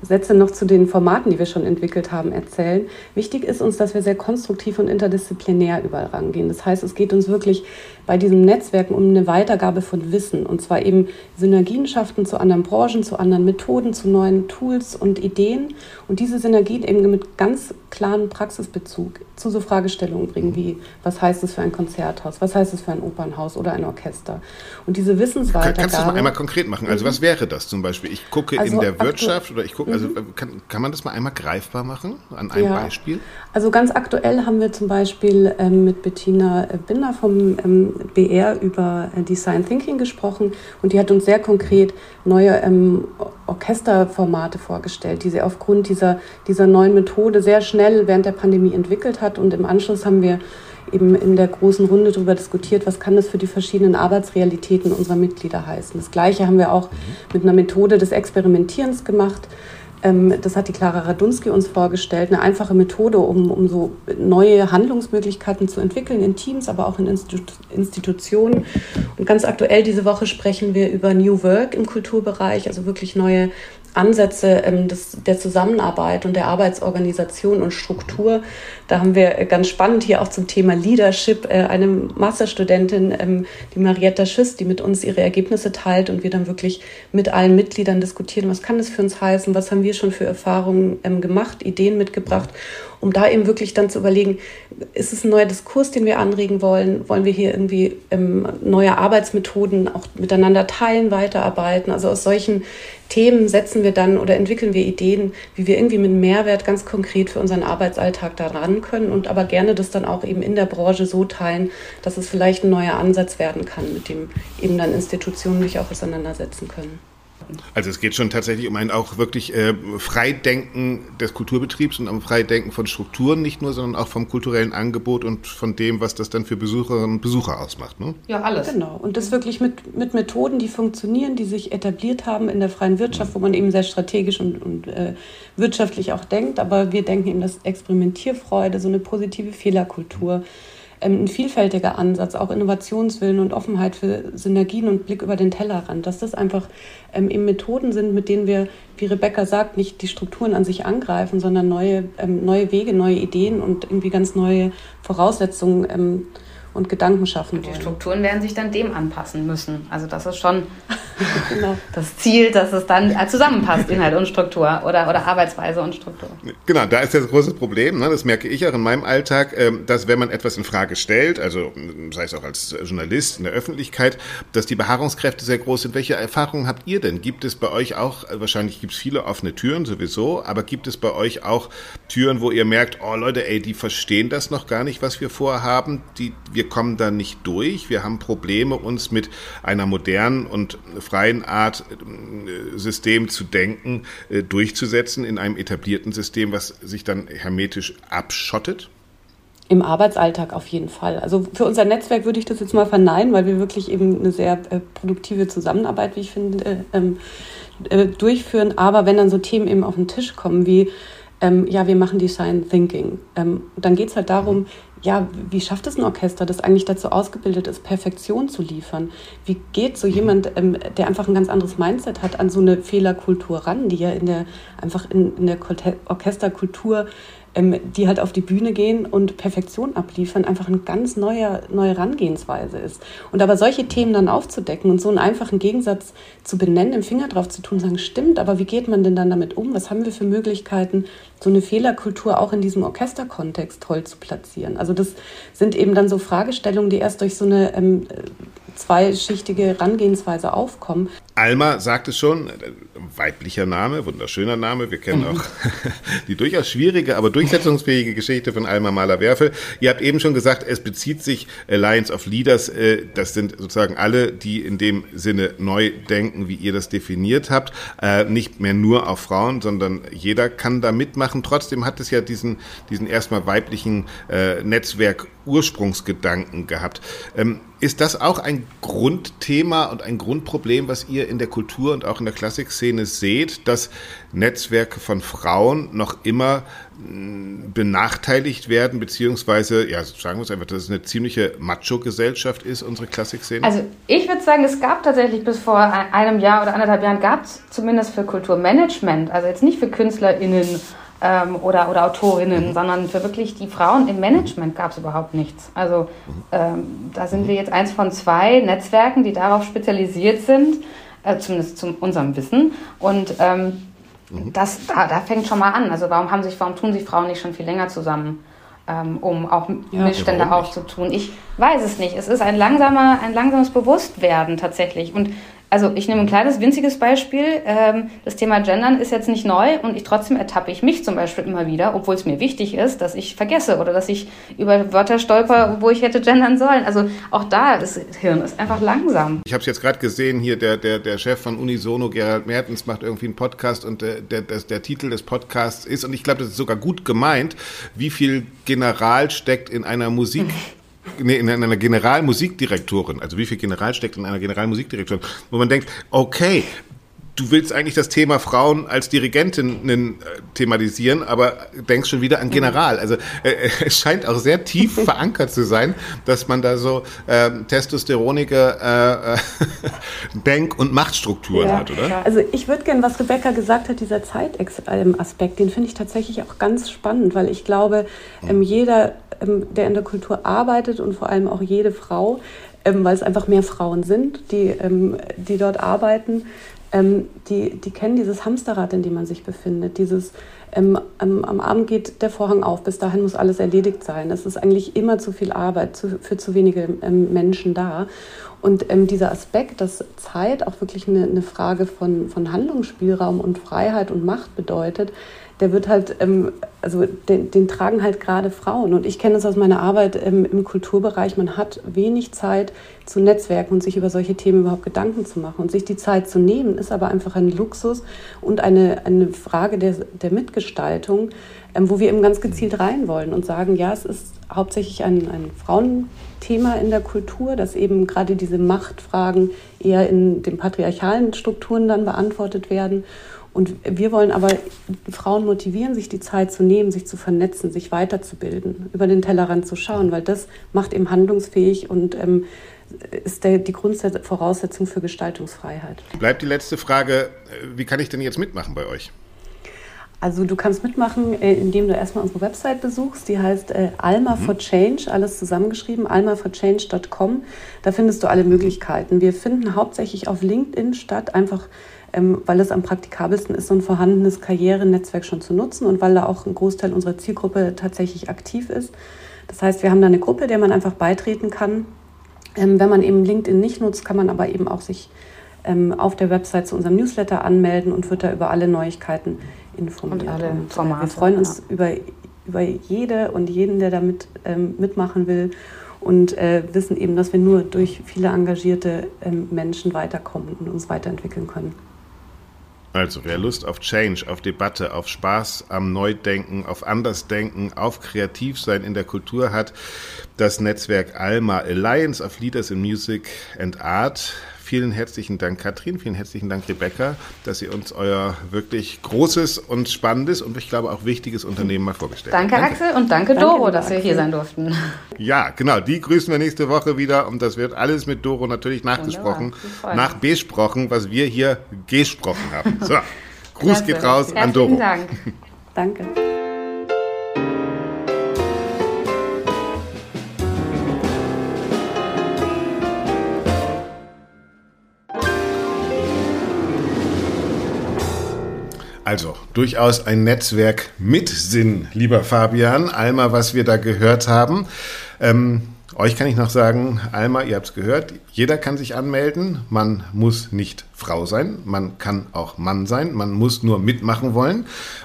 Sätze noch zu den Formaten, die wir schon entwickelt haben, erzählen. Wichtig ist uns, dass wir sehr konstruktiv und interdisziplinär überall rangehen. Das heißt, es geht uns wirklich bei diesen Netzwerken um eine Weitergabe von Wissen und zwar eben Synergien schaffen zu anderen Branchen, zu anderen Methoden, zu neuen Tools und Ideen und diese Synergien eben mit ganz klaren Praxisbezug zu so Fragestellungen bringen wie was heißt es für ein Konzerthaus, was heißt es für ein Opernhaus oder ein Orchester und diese Wissensweitergabe. Kannst du das mal einmal konkret machen? Also was wäre das zum Beispiel? Ich gucke also in der Wirtschaft oder ich gucke, also mhm. kann, kann man das mal einmal greifbar machen an einem ja. Beispiel? Also ganz aktuell haben wir zum Beispiel ähm, mit Bettina Binder vom ähm, BR über äh, Design Thinking gesprochen und die hat uns sehr konkret neue ähm, Orchesterformate vorgestellt, die sie aufgrund dieser, dieser neuen Methode sehr schnell während der Pandemie entwickelt hat. Und im Anschluss haben wir eben in der großen Runde darüber diskutiert, was kann das für die verschiedenen Arbeitsrealitäten unserer Mitglieder heißen. Das Gleiche haben wir auch mit einer Methode des Experimentierens gemacht das hat die Clara Radunski uns vorgestellt, eine einfache Methode, um, um so neue Handlungsmöglichkeiten zu entwickeln in Teams, aber auch in Institu Institutionen. Und ganz aktuell diese Woche sprechen wir über New Work im Kulturbereich, also wirklich neue Ansätze ähm, des, der Zusammenarbeit und der Arbeitsorganisation und Struktur. Da haben wir äh, ganz spannend hier auch zum Thema Leadership äh, eine Masterstudentin, ähm, die Marietta Schüss, die mit uns ihre Ergebnisse teilt und wir dann wirklich mit allen Mitgliedern diskutieren, was kann das für uns heißen, was haben wir schon für Erfahrungen ähm, gemacht, Ideen mitgebracht um da eben wirklich dann zu überlegen, ist es ein neuer Diskurs, den wir anregen wollen? Wollen wir hier irgendwie ähm, neue Arbeitsmethoden auch miteinander teilen, weiterarbeiten? Also aus solchen Themen setzen wir dann oder entwickeln wir Ideen, wie wir irgendwie mit Mehrwert ganz konkret für unseren Arbeitsalltag da ran können und aber gerne das dann auch eben in der Branche so teilen, dass es vielleicht ein neuer Ansatz werden kann, mit dem eben dann Institutionen sich auch auseinandersetzen können. Also es geht schon tatsächlich um ein auch wirklich äh, Freidenken des Kulturbetriebs und um Freidenken von Strukturen nicht nur, sondern auch vom kulturellen Angebot und von dem, was das dann für Besucherinnen und Besucher ausmacht. Ne? Ja, alles. Genau. Und das wirklich mit, mit Methoden, die funktionieren, die sich etabliert haben in der freien Wirtschaft, wo man eben sehr strategisch und, und äh, wirtschaftlich auch denkt. Aber wir denken eben, dass Experimentierfreude, so eine positive Fehlerkultur, ähm, ein vielfältiger Ansatz, auch Innovationswillen und Offenheit für Synergien und Blick über den Tellerrand, dass das einfach ähm, eben Methoden sind, mit denen wir, wie Rebecca sagt, nicht die Strukturen an sich angreifen, sondern neue, ähm, neue Wege, neue Ideen und irgendwie ganz neue Voraussetzungen ähm, und Gedanken schaffen wollen. Die Strukturen werden sich dann dem anpassen müssen. Also das ist schon genau. das Ziel, dass es dann äh, zusammenpasst, Inhalt und Struktur oder, oder Arbeitsweise und Struktur. Genau, da ist das große Problem, ne? das merke ich auch in meinem Alltag, ähm, dass wenn man etwas in Frage stellt, also sei es auch als Journalist in der Öffentlichkeit, dass die Beharrungskräfte sehr groß sind. Welche Erfahrungen habt ihr denn? Gibt es bei euch auch, wahrscheinlich gibt es viele offene Türen sowieso, aber gibt es bei euch auch Türen, wo ihr merkt, oh Leute, ey, die verstehen das noch gar nicht, was wir vorhaben, die, wir wir kommen da nicht durch. Wir haben Probleme, uns mit einer modernen und freien Art äh, System zu denken, äh, durchzusetzen in einem etablierten System, was sich dann hermetisch abschottet? Im Arbeitsalltag auf jeden Fall. Also für unser Netzwerk würde ich das jetzt mal verneinen, weil wir wirklich eben eine sehr äh, produktive Zusammenarbeit, wie ich finde, ähm, äh, durchführen. Aber wenn dann so Themen eben auf den Tisch kommen wie, ähm, ja, wir machen Design Thinking, ähm, dann geht es halt darum, ja, wie schafft es ein Orchester, das eigentlich dazu ausgebildet ist, Perfektion zu liefern? Wie geht so jemand, ähm, der einfach ein ganz anderes Mindset hat, an so eine Fehlerkultur ran, die ja in der einfach in, in der Orchesterkultur die halt auf die Bühne gehen und Perfektion abliefern, einfach eine ganz neue, neue Herangehensweise ist. Und aber solche Themen dann aufzudecken und so einen einfachen Gegensatz zu benennen, im Finger drauf zu tun, sagen, stimmt, aber wie geht man denn dann damit um? Was haben wir für Möglichkeiten, so eine Fehlerkultur auch in diesem Orchesterkontext toll zu platzieren? Also das sind eben dann so Fragestellungen, die erst durch so eine ähm, zweischichtige Herangehensweise aufkommen. Alma sagt es schon, weiblicher Name, wunderschöner Name. Wir kennen auch die durchaus schwierige, aber durchsetzungsfähige Geschichte von Alma Mahler-Werfel. Ihr habt eben schon gesagt, es bezieht sich Alliance of Leaders. Äh, das sind sozusagen alle, die in dem Sinne neu denken, wie ihr das definiert habt. Äh, nicht mehr nur auf Frauen, sondern jeder kann da mitmachen. Trotzdem hat es ja diesen, diesen erstmal weiblichen äh, Netzwerk Ursprungsgedanken gehabt. Ähm, ist das auch ein Grundthema und ein Grundproblem, was ihr in der Kultur und auch in der Klassikszene seht, dass Netzwerke von Frauen noch immer mm, benachteiligt werden, beziehungsweise, ja, sagen wir es einfach, dass es eine ziemliche Macho-Gesellschaft ist, unsere Klassikszene? Also ich würde sagen, es gab tatsächlich bis vor einem Jahr oder anderthalb Jahren, gab es zumindest für Kulturmanagement, also jetzt nicht für KünstlerInnen ähm, oder, oder Autorinnen, mhm. sondern für wirklich die Frauen im Management gab es überhaupt nichts. Also ähm, da sind wir jetzt eins von zwei Netzwerken, die darauf spezialisiert sind, äh, zumindest zu unserem Wissen. Und ähm, mhm. das, da, da fängt schon mal an. Also warum haben sich, warum tun sich Frauen nicht schon viel länger zusammen? Ähm, um auch ja, Missstände aufzutun. Ich weiß es nicht. Es ist ein langsamer, ein langsames Bewusstwerden tatsächlich. Und also ich nehme ein kleines, winziges Beispiel. Ähm, das Thema Gendern ist jetzt nicht neu und ich trotzdem ertappe ich mich zum Beispiel immer wieder, obwohl es mir wichtig ist, dass ich vergesse oder dass ich über Wörter stolper, wo ich hätte gendern sollen. Also auch da, das Hirn ist einfach langsam. Ich habe es jetzt gerade gesehen, hier der, der, der Chef von Unisono, Gerald Mertens, macht irgendwie einen Podcast und der, der, der, der Titel des Podcasts ist, und ich glaube, das ist sogar gut gemeint, wie viel General steckt in einer Musik. nee, in einer Generalmusikdirektorin, also wie viel General steckt in einer Generalmusikdirektorin, wo man denkt, okay, du willst eigentlich das Thema Frauen als Dirigentinnen äh, thematisieren, aber denkst schon wieder an General. Also äh, äh es scheint auch sehr tief verankert zu sein, dass man da so äh, testosteronige äh, Denk- und Machtstrukturen ja. hat, oder? Also ich würde gerne, was Rebecca gesagt hat, dieser Zeitaspekt, den finde ich tatsächlich auch ganz spannend, weil ich glaube, ähm, jeder, der in der Kultur arbeitet und vor allem auch jede Frau, ähm, weil es einfach mehr Frauen sind, die, ähm, die dort arbeiten, ähm, die, die kennen dieses Hamsterrad, in dem man sich befindet. Dieses ähm, am, am, Abend geht der Vorhang auf, bis dahin muss alles erledigt sein. Es ist eigentlich immer zu viel Arbeit zu, für zu wenige ähm, Menschen da. Und ähm, dieser Aspekt, dass Zeit auch wirklich eine, eine Frage von, von Handlungsspielraum und Freiheit und Macht bedeutet, der wird halt, ähm, also den, den, tragen halt gerade Frauen. Und ich kenne es aus meiner Arbeit ähm, im Kulturbereich, man hat wenig Zeit zu netzwerken und sich über solche Themen überhaupt Gedanken zu machen. Und sich die Zeit zu nehmen, ist aber einfach ein Luxus und eine, eine Frage der, der Mitgestaltung, ähm, wo wir eben ganz gezielt rein wollen und sagen, ja, es ist hauptsächlich ein, ein Frauenthema in der Kultur, dass eben gerade diese Machtfragen eher in den patriarchalen Strukturen dann beantwortet werden. Und wir wollen aber Frauen motivieren, sich die Zeit zu nehmen, sich zu vernetzen, sich weiterzubilden, über den Tellerrand zu schauen, weil das macht eben handlungsfähig und ähm, ist der, die Grundvoraussetzung für Gestaltungsfreiheit. Bleibt die letzte Frage, wie kann ich denn jetzt mitmachen bei euch? Also du kannst mitmachen, äh, indem du erstmal unsere Website besuchst. Die heißt äh, Alma mhm. for Change, alles zusammengeschrieben, almaforchange.com. Da findest du alle Möglichkeiten. Wir finden hauptsächlich auf LinkedIn statt, einfach weil es am praktikabelsten ist, so ein vorhandenes Karrierenetzwerk schon zu nutzen und weil da auch ein Großteil unserer Zielgruppe tatsächlich aktiv ist. Das heißt, wir haben da eine Gruppe, der man einfach beitreten kann. Ähm, wenn man eben LinkedIn nicht nutzt, kann man aber eben auch sich ähm, auf der Website zu unserem Newsletter anmelden und wird da über alle Neuigkeiten informiert. Und alle und, Formate. wir freuen uns ja. über, über jede und jeden, der damit ähm, mitmachen will und äh, wissen eben, dass wir nur durch viele engagierte ähm, Menschen weiterkommen und uns weiterentwickeln können. Also, wer Lust auf Change, auf Debatte, auf Spaß am Neudenken, auf Andersdenken, auf Kreativsein in der Kultur hat, das Netzwerk Alma Alliance of Leaders in Music and Art Vielen herzlichen Dank, Katrin. Vielen herzlichen Dank, Rebecca, dass ihr uns euer wirklich großes und spannendes und ich glaube auch wichtiges Unternehmen mal vorgestellt habt. Danke, Axel, und danke, danke Doro, dass wir hier sein durften. Ja, genau. Die grüßen wir nächste Woche wieder und das wird alles mit Doro natürlich nachgesprochen, nachbesprochen, was wir hier gesprochen haben. So, Gruß geht raus an Doro. Dank. Danke. Also, durchaus ein Netzwerk mit Sinn, lieber Fabian. Alma, was wir da gehört haben. Ähm, euch kann ich noch sagen, Alma, ihr habt es gehört, jeder kann sich anmelden. Man muss nicht Frau sein, man kann auch Mann sein, man muss nur mitmachen wollen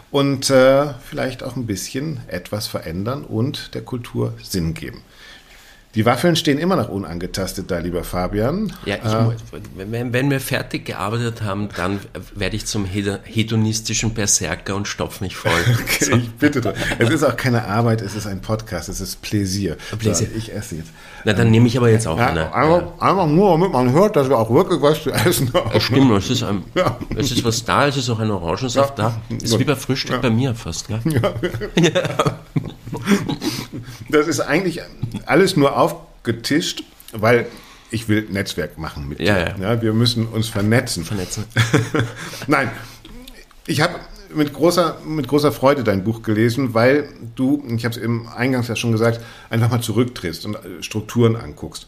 und äh, vielleicht auch ein bisschen etwas verändern und der Kultur Sinn geben. Die Waffeln stehen immer noch unangetastet da, lieber Fabian. Ja, ich, wenn, wenn, wir fertig gearbeitet haben, dann werde ich zum hedonistischen Berserker und stopfe mich voll. okay, so. ich bitte doch. Es ist auch keine Arbeit, es ist ein Podcast, es ist Pläsier. Pläsier. So, ich esse jetzt. Na, dann nehme ich aber jetzt auch ja, eine. Einfach, ja. einfach, nur, damit man hört, dass wir auch wirklich was zu essen haben. Ja, stimmt, es ist, ein, ja. es ist was da, es ist auch ein Orangensaft da. Es ist wie bei Frühstück bei mir fast. Gell? Ja. Das ist eigentlich alles nur aufgetischt, weil ich will Netzwerk machen mit ja, dir. Ja. ja. wir müssen uns vernetzen. Vernetzen. Nein, ich habe mit großer, mit großer Freude dein Buch gelesen, weil du, ich habe es im Eingangs ja schon gesagt, einfach mal zurücktrittst und äh, Strukturen anguckst.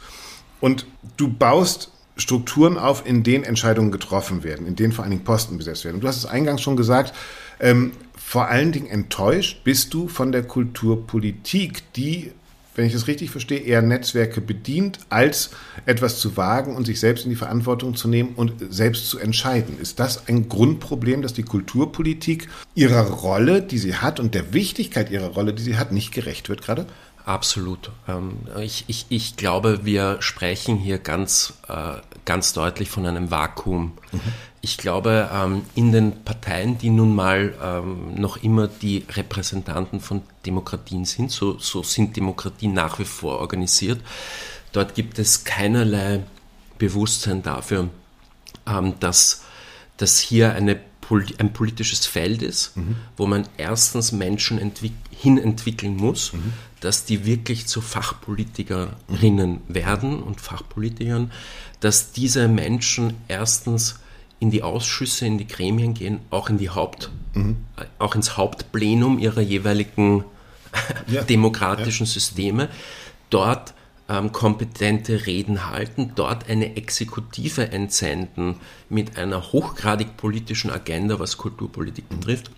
Und du baust Strukturen auf, in denen Entscheidungen getroffen werden, in denen vor allen Dingen Posten besetzt werden. Und du hast es eingangs schon gesagt, ähm, vor allen Dingen enttäuscht bist du von der Kulturpolitik, die wenn ich das richtig verstehe, eher Netzwerke bedient, als etwas zu wagen und sich selbst in die Verantwortung zu nehmen und selbst zu entscheiden. Ist das ein Grundproblem, dass die Kulturpolitik ihrer Rolle, die sie hat und der Wichtigkeit ihrer Rolle, die sie hat, nicht gerecht wird gerade? Absolut. Ähm, ich, ich, ich glaube, wir sprechen hier ganz, äh, ganz deutlich von einem Vakuum. Mhm. Ich glaube, ähm, in den Parteien, die nun mal ähm, noch immer die Repräsentanten von Demokratien sind, so, so sind Demokratien nach wie vor organisiert, dort gibt es keinerlei Bewusstsein dafür, ähm, dass, dass hier eine, ein politisches Feld ist, mhm. wo man erstens Menschen entwick hin entwickeln muss, mhm. dass die wirklich zu Fachpolitikerinnen werden und Fachpolitikern, dass diese Menschen erstens in die Ausschüsse, in die Gremien gehen, auch in die Haupt, mhm. auch ins Hauptplenum ihrer jeweiligen ja. demokratischen ja. Systeme, dort ähm, kompetente Reden halten, dort eine Exekutive entsenden mit einer hochgradig politischen Agenda, was Kulturpolitik mhm. betrifft.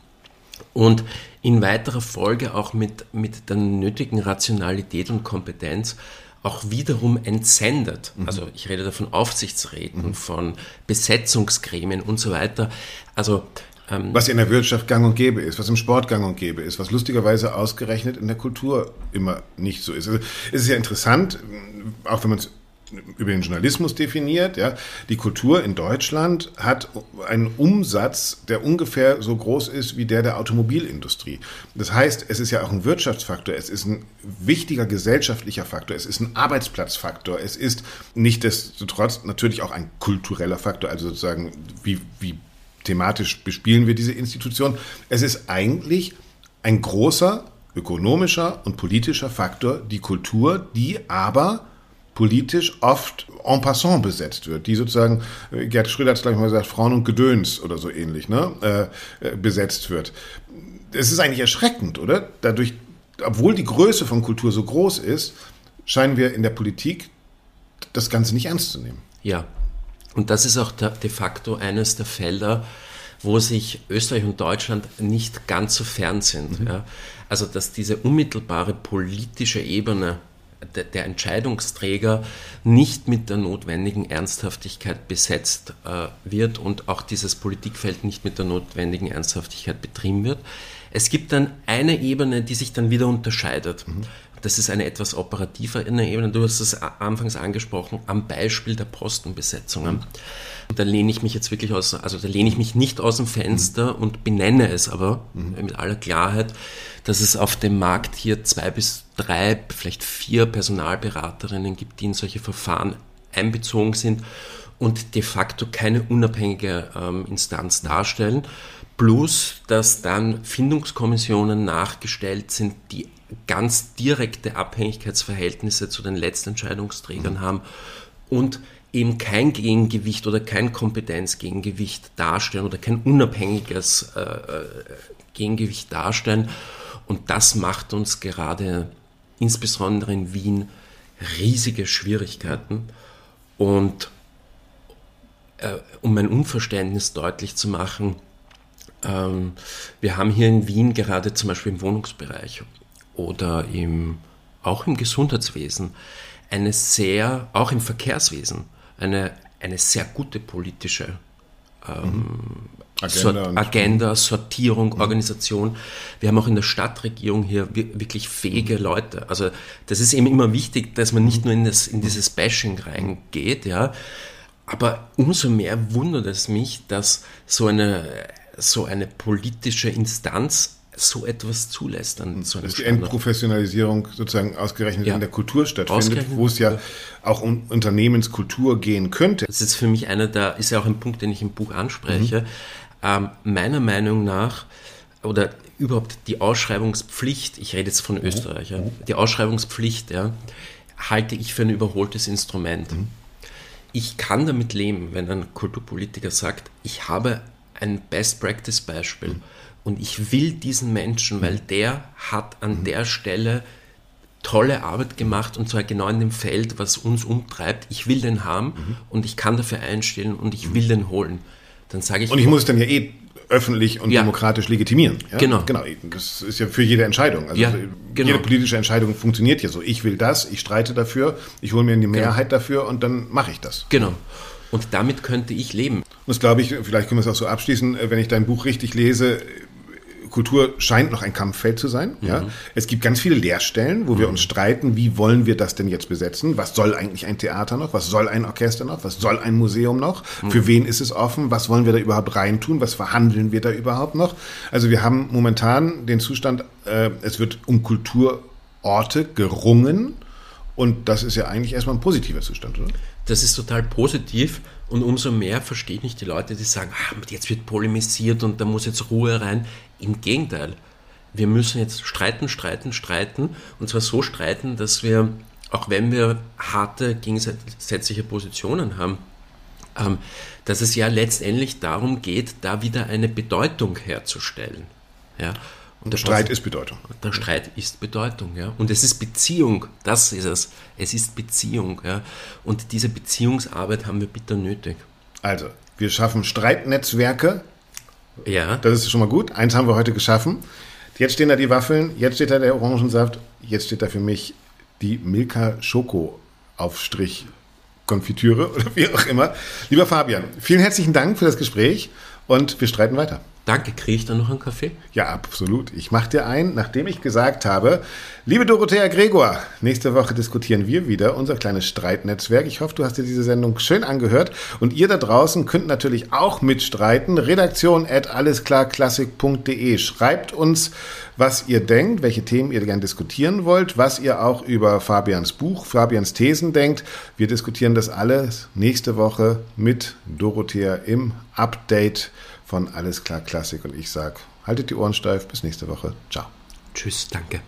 Und in weiterer Folge auch mit, mit der nötigen Rationalität und Kompetenz auch wiederum entsendet. Mhm. Also ich rede da von Aufsichtsräten, mhm. von Besetzungsgremien und so weiter. Also ähm, was in der Wirtschaft gang und gäbe ist, was im Sport gang und gäbe ist, was lustigerweise ausgerechnet in der Kultur immer nicht so ist. Also es ist ja interessant, auch wenn man es über den Journalismus definiert. Ja. Die Kultur in Deutschland hat einen Umsatz, der ungefähr so groß ist wie der der Automobilindustrie. Das heißt, es ist ja auch ein Wirtschaftsfaktor, es ist ein wichtiger gesellschaftlicher Faktor, es ist ein Arbeitsplatzfaktor, es ist nichtdestotrotz natürlich auch ein kultureller Faktor, also sozusagen, wie, wie thematisch bespielen wir diese Institution. Es ist eigentlich ein großer ökonomischer und politischer Faktor, die Kultur, die aber politisch oft en passant besetzt wird, die sozusagen, äh, Gerd Schröder hat es gleich mal gesagt, Frauen und Gedöns oder so ähnlich, ne, äh, äh, besetzt wird. Es ist eigentlich erschreckend, oder? Dadurch, obwohl die Größe von Kultur so groß ist, scheinen wir in der Politik das Ganze nicht ernst zu nehmen. Ja, und das ist auch de facto eines der Felder, wo sich Österreich und Deutschland nicht ganz so fern sind. Mhm. Ja. Also dass diese unmittelbare politische Ebene der Entscheidungsträger nicht mit der notwendigen Ernsthaftigkeit besetzt äh, wird und auch dieses Politikfeld nicht mit der notwendigen Ernsthaftigkeit betrieben wird. Es gibt dann eine Ebene, die sich dann wieder unterscheidet. Mhm. Das ist eine etwas operative Ebene. Du hast es anfangs angesprochen, am Beispiel der Postenbesetzungen. Und da lehne ich mich jetzt wirklich aus, also da lehne ich mich nicht aus dem Fenster mhm. und benenne es aber mhm. mit aller Klarheit, dass es auf dem Markt hier zwei bis drei, vielleicht vier Personalberaterinnen gibt, die in solche Verfahren einbezogen sind und de facto keine unabhängige ähm, Instanz darstellen. Plus, dass dann Findungskommissionen nachgestellt sind, die ganz direkte Abhängigkeitsverhältnisse zu den Letztentscheidungsträgern mhm. haben und eben kein Gegengewicht oder kein Kompetenzgegengewicht darstellen oder kein unabhängiges äh, äh Gegengewicht darstellen. Und das macht uns gerade insbesondere in Wien riesige Schwierigkeiten. Und äh, um mein Unverständnis deutlich zu machen, ähm, wir haben hier in Wien gerade zum Beispiel im Wohnungsbereich oder im, auch im Gesundheitswesen eine sehr, auch im Verkehrswesen, eine, eine sehr gute politische ähm, Agenda, Sort, Agenda Sortierung, mhm. Organisation. Wir haben auch in der Stadtregierung hier wirklich fähige mhm. Leute. Also das ist eben immer wichtig, dass man nicht nur in, das, in dieses Bashing reingeht, ja. Aber umso mehr wundert es mich, dass so eine, so eine politische Instanz so etwas zulässt an so einem Dass die Entprofessionalisierung sozusagen ausgerechnet ja. in der Kultur stattfindet, wo es ja auch um Unternehmenskultur gehen könnte. Das ist für mich einer der, ist ja auch ein Punkt, den ich im Buch anspreche. Mhm. Ähm, meiner Meinung nach, oder überhaupt die Ausschreibungspflicht, ich rede jetzt von mhm. Österreich, ja, mhm. die Ausschreibungspflicht, ja, halte ich für ein überholtes Instrument. Mhm. Ich kann damit leben, wenn ein Kulturpolitiker sagt, ich habe ein Best-Practice-Beispiel. Mhm und ich will diesen Menschen, weil der hat an mhm. der Stelle tolle Arbeit gemacht und zwar genau in dem Feld, was uns umtreibt. Ich will den haben mhm. und ich kann dafür einstellen und ich will den holen. Dann sage ich. Und ich muss dann ja eh öffentlich und ja. demokratisch legitimieren. Ja? Genau. Genau. Das ist ja für jede Entscheidung. Also ja, genau. jede politische Entscheidung funktioniert ja so. Ich will das, ich streite dafür, ich hole mir eine genau. Mehrheit genau. dafür und dann mache ich das. Genau. Und damit könnte ich leben. Und das glaube ich, vielleicht können wir es auch so abschließen, wenn ich dein Buch richtig lese, Kultur scheint noch ein Kampffeld zu sein. Mhm. Ja. Es gibt ganz viele Lehrstellen, wo wir mhm. uns streiten, wie wollen wir das denn jetzt besetzen? Was soll eigentlich ein Theater noch? Was soll ein Orchester noch? Was soll ein Museum noch? Mhm. Für wen ist es offen? Was wollen wir da überhaupt reintun? Was verhandeln wir da überhaupt noch? Also wir haben momentan den Zustand, äh, es wird um Kulturorte gerungen. Und das ist ja eigentlich erstmal ein positiver Zustand, oder? Das ist total positiv. Und umso mehr verstehe ich nicht die Leute, die sagen, ah, jetzt wird polemisiert und da muss jetzt Ruhe rein. Im Gegenteil, wir müssen jetzt streiten, streiten, streiten und zwar so streiten, dass wir, auch wenn wir harte gegensätzliche Positionen haben, ähm, dass es ja letztendlich darum geht, da wieder eine Bedeutung herzustellen. Ja. Und der Streit ist Bedeutung. Der Streit ist Bedeutung, ja. Und es ist Beziehung, das ist es. Es ist Beziehung, ja. Und diese Beziehungsarbeit haben wir bitter nötig. Also, wir schaffen Streitnetzwerke, ja. Das ist schon mal gut. Eins haben wir heute geschaffen. Jetzt stehen da die Waffeln, jetzt steht da der Orangensaft, jetzt steht da für mich die Milka Schoko Aufstrich Konfitüre oder wie auch immer. Lieber Fabian, vielen herzlichen Dank für das Gespräch und wir streiten weiter. Danke, kriege ich dann noch einen Kaffee? Ja, absolut. Ich mache dir ein, nachdem ich gesagt habe, liebe Dorothea Gregor, nächste Woche diskutieren wir wieder unser kleines Streitnetzwerk. Ich hoffe, du hast dir diese Sendung schön angehört und ihr da draußen könnt natürlich auch mitstreiten. Redaktion at allesklarklassik.de. Schreibt uns, was ihr denkt, welche Themen ihr gerne diskutieren wollt, was ihr auch über Fabians Buch, Fabians Thesen denkt. Wir diskutieren das alles nächste Woche mit Dorothea im Update von Alles klar Klassik und ich sage, haltet die Ohren steif, bis nächste Woche. Ciao. Tschüss, danke.